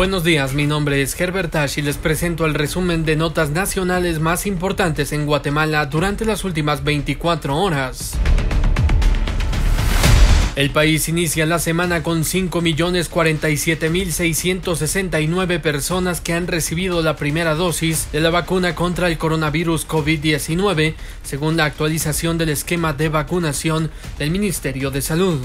Buenos días, mi nombre es Herbert Ash y les presento el resumen de notas nacionales más importantes en Guatemala durante las últimas 24 horas. El país inicia la semana con 5.047.669 personas que han recibido la primera dosis de la vacuna contra el coronavirus COVID-19, según la actualización del esquema de vacunación del Ministerio de Salud.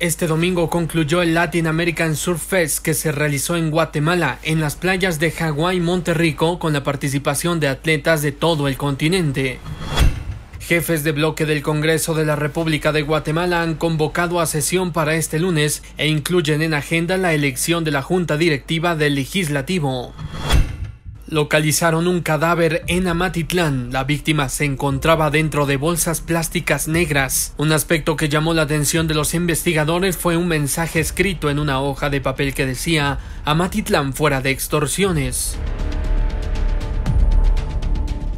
Este domingo concluyó el Latin American Surf Fest que se realizó en Guatemala, en las playas de Hawái y Monterrico, con la participación de atletas de todo el continente. Jefes de bloque del Congreso de la República de Guatemala han convocado a sesión para este lunes e incluyen en agenda la elección de la Junta Directiva del Legislativo. Localizaron un cadáver en Amatitlán. La víctima se encontraba dentro de bolsas plásticas negras. Un aspecto que llamó la atención de los investigadores fue un mensaje escrito en una hoja de papel que decía Amatitlán fuera de extorsiones.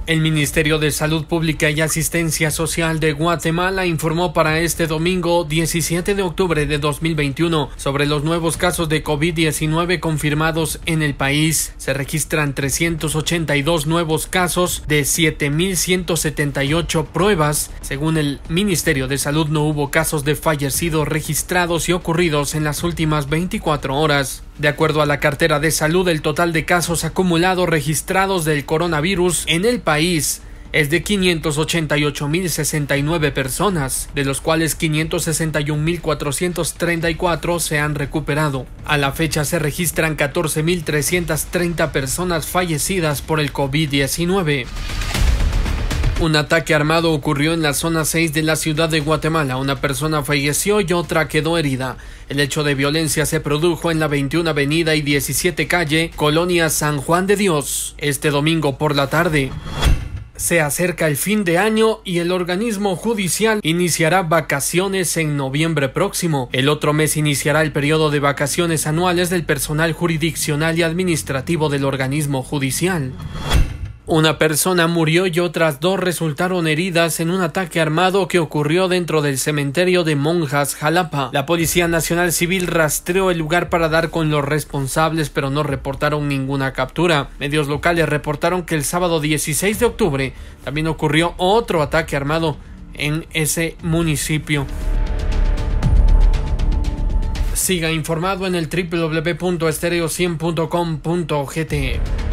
El Ministerio de Salud Pública y Asistencia Social de Guatemala informó para este domingo 17 de octubre de 2021 sobre los nuevos casos de COVID-19 confirmados en el país. Se registran 382 nuevos casos de 7.178 pruebas. Según el Ministerio de Salud no hubo casos de fallecidos registrados y ocurridos en las últimas 24 horas. De acuerdo a la cartera de salud, el total de casos acumulados registrados del coronavirus en el país es de 588.069 personas, de los cuales 561.434 se han recuperado. A la fecha se registran 14.330 personas fallecidas por el COVID-19. Un ataque armado ocurrió en la zona 6 de la ciudad de Guatemala. Una persona falleció y otra quedó herida. El hecho de violencia se produjo en la 21 Avenida y 17 Calle, Colonia San Juan de Dios, este domingo por la tarde. Se acerca el fin de año y el organismo judicial iniciará vacaciones en noviembre próximo. El otro mes iniciará el periodo de vacaciones anuales del personal jurisdiccional y administrativo del organismo judicial. Una persona murió y otras dos resultaron heridas en un ataque armado que ocurrió dentro del cementerio de Monjas, Jalapa. La Policía Nacional Civil rastreó el lugar para dar con los responsables, pero no reportaron ninguna captura. Medios locales reportaron que el sábado 16 de octubre también ocurrió otro ataque armado en ese municipio. Siga informado en el www.estereo100.com.gt.